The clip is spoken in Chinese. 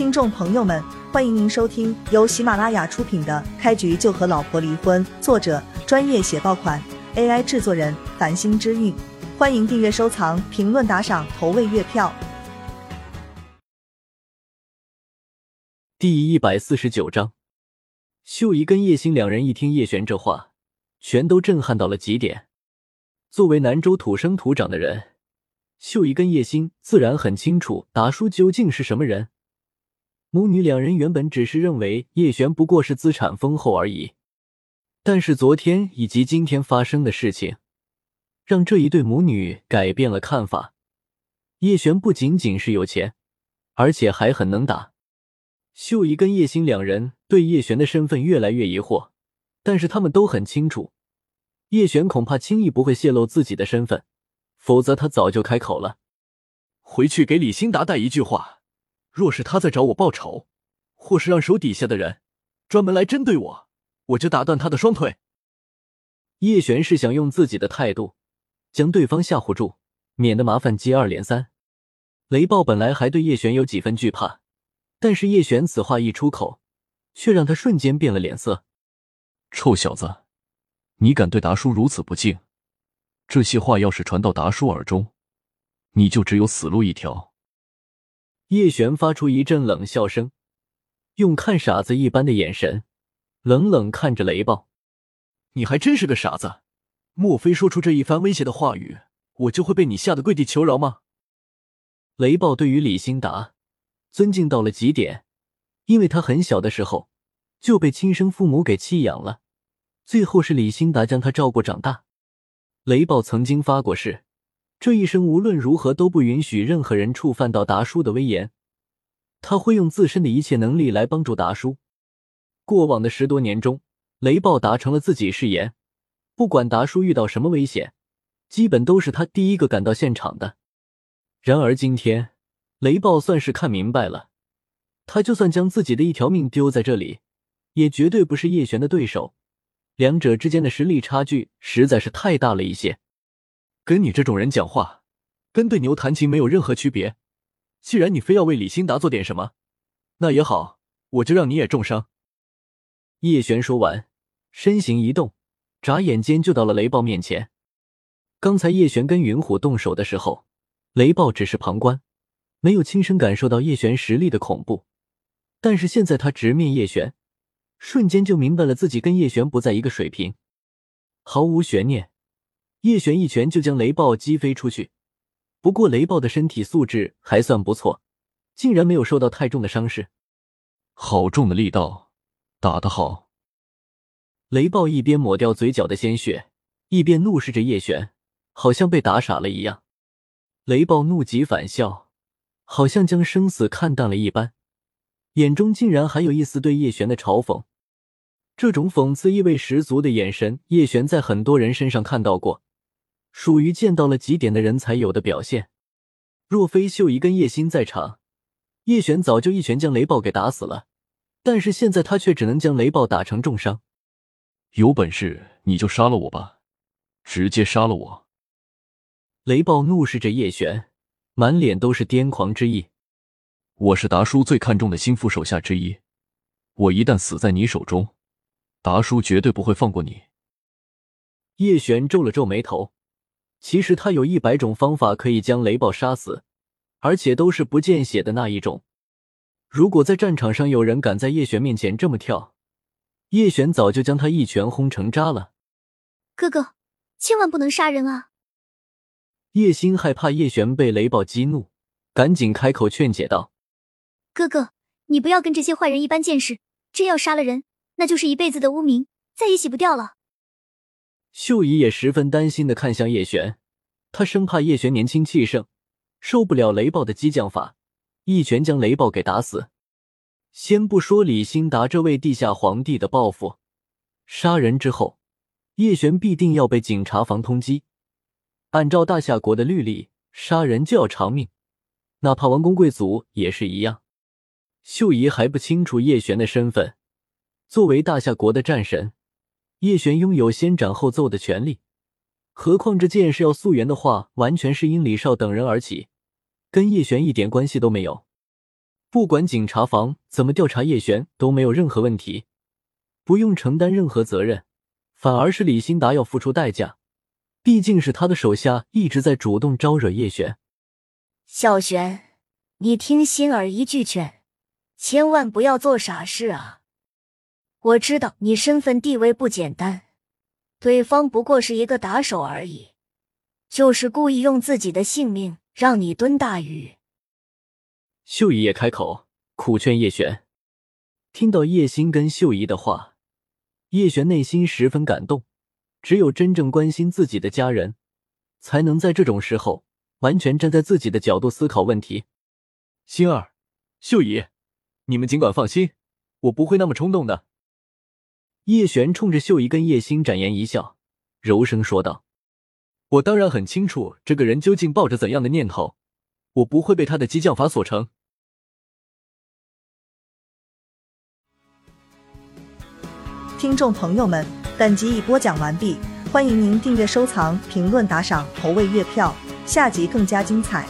听众朋友们，欢迎您收听由喜马拉雅出品的《开局就和老婆离婚》，作者专业写爆款，AI 制作人繁星之韵。欢迎订阅、收藏、评论、打赏、投喂月票。第一百四十九章，秀姨跟叶星两人一听叶璇这话，全都震撼到了极点。作为南州土生土长的人，秀姨跟叶星自然很清楚达叔究竟是什么人。母女两人原本只是认为叶璇不过是资产丰厚而已，但是昨天以及今天发生的事情，让这一对母女改变了看法。叶璇不仅仅是有钱，而且还很能打。秀姨跟叶星两人对叶璇的身份越来越疑惑，但是他们都很清楚，叶璇恐怕轻易不会泄露自己的身份，否则他早就开口了。回去给李兴达带一句话。若是他在找我报仇，或是让手底下的人专门来针对我，我就打断他的双腿。叶璇是想用自己的态度将对方吓唬住，免得麻烦接二连三。雷暴本来还对叶璇有几分惧怕，但是叶璇此话一出口，却让他瞬间变了脸色。臭小子，你敢对达叔如此不敬？这些话要是传到达叔耳中，你就只有死路一条。叶璇发出一阵冷笑声，用看傻子一般的眼神冷冷看着雷暴：“你还真是个傻子！莫非说出这一番威胁的话语，我就会被你吓得跪地求饶吗？”雷暴对于李兴达尊敬到了极点，因为他很小的时候就被亲生父母给弃养了，最后是李兴达将他照顾长大。雷暴曾经发过誓。这一生无论如何都不允许任何人触犯到达叔的威严，他会用自身的一切能力来帮助达叔。过往的十多年中，雷暴达成了自己誓言，不管达叔遇到什么危险，基本都是他第一个赶到现场的。然而今天，雷暴算是看明白了，他就算将自己的一条命丢在这里，也绝对不是叶璇的对手，两者之间的实力差距实在是太大了一些。跟你这种人讲话，跟对牛弹琴没有任何区别。既然你非要为李兴达做点什么，那也好，我就让你也重伤。叶璇说完，身形一动，眨眼间就到了雷暴面前。刚才叶璇跟云虎动手的时候，雷暴只是旁观，没有亲身感受到叶璇实力的恐怖。但是现在他直面叶璇，瞬间就明白了自己跟叶璇不在一个水平，毫无悬念。叶璇一拳就将雷暴击飞出去，不过雷暴的身体素质还算不错，竟然没有受到太重的伤势。好重的力道，打得好！雷暴一边抹掉嘴角的鲜血，一边怒视着叶璇，好像被打傻了一样。雷暴怒极反笑，好像将生死看淡了一般，眼中竟然还有一丝对叶璇的嘲讽。这种讽刺意味十足的眼神，叶璇在很多人身上看到过。属于见到了极点的人才有的表现。若非秀姨跟叶心在场，叶璇早就一拳将雷暴给打死了。但是现在他却只能将雷暴打成重伤。有本事你就杀了我吧，直接杀了我！雷暴怒视着叶璇，满脸都是癫狂之意。我是达叔最看重的心腹手下之一，我一旦死在你手中，达叔绝对不会放过你。叶璇皱了皱眉头。其实他有一百种方法可以将雷暴杀死，而且都是不见血的那一种。如果在战场上有人敢在叶璇面前这么跳，叶璇早就将他一拳轰成渣了。哥哥，千万不能杀人啊！叶星害怕叶璇被雷暴激怒，赶紧开口劝解道：“哥哥，你不要跟这些坏人一般见识，真要杀了人，那就是一辈子的污名，再也洗不掉了。”秀姨也十分担心的看向叶璇，她生怕叶璇年轻气盛，受不了雷暴的激将法，一拳将雷暴给打死。先不说李兴达这位地下皇帝的报复，杀人之后，叶璇必定要被警察房通缉。按照大夏国的律例，杀人就要偿命，哪怕王公贵族也是一样。秀姨还不清楚叶璇的身份，作为大夏国的战神。叶璇拥有先斩后奏的权利，何况这件事要溯源的话，完全是因李少等人而起，跟叶璇一点关系都没有。不管警察房怎么调查叶璇都没有任何问题，不用承担任何责任，反而是李兴达要付出代价。毕竟是他的手下一直在主动招惹叶璇。小璇，你听心儿一句劝，千万不要做傻事啊！我知道你身份地位不简单，对方不过是一个打手而已，就是故意用自己的性命让你蹲大狱。秀姨也开口苦劝叶璇。听到叶心跟秀姨的话，叶璇内心十分感动。只有真正关心自己的家人，才能在这种时候完全站在自己的角度思考问题。心儿、秀姨，你们尽管放心，我不会那么冲动的。叶璇冲着秀姨跟叶星展颜一笑，柔声说道：“我当然很清楚这个人究竟抱着怎样的念头，我不会被他的激将法所成。”听众朋友们，本集已播讲完毕，欢迎您订阅、收藏、评论、打赏、投喂月票，下集更加精彩。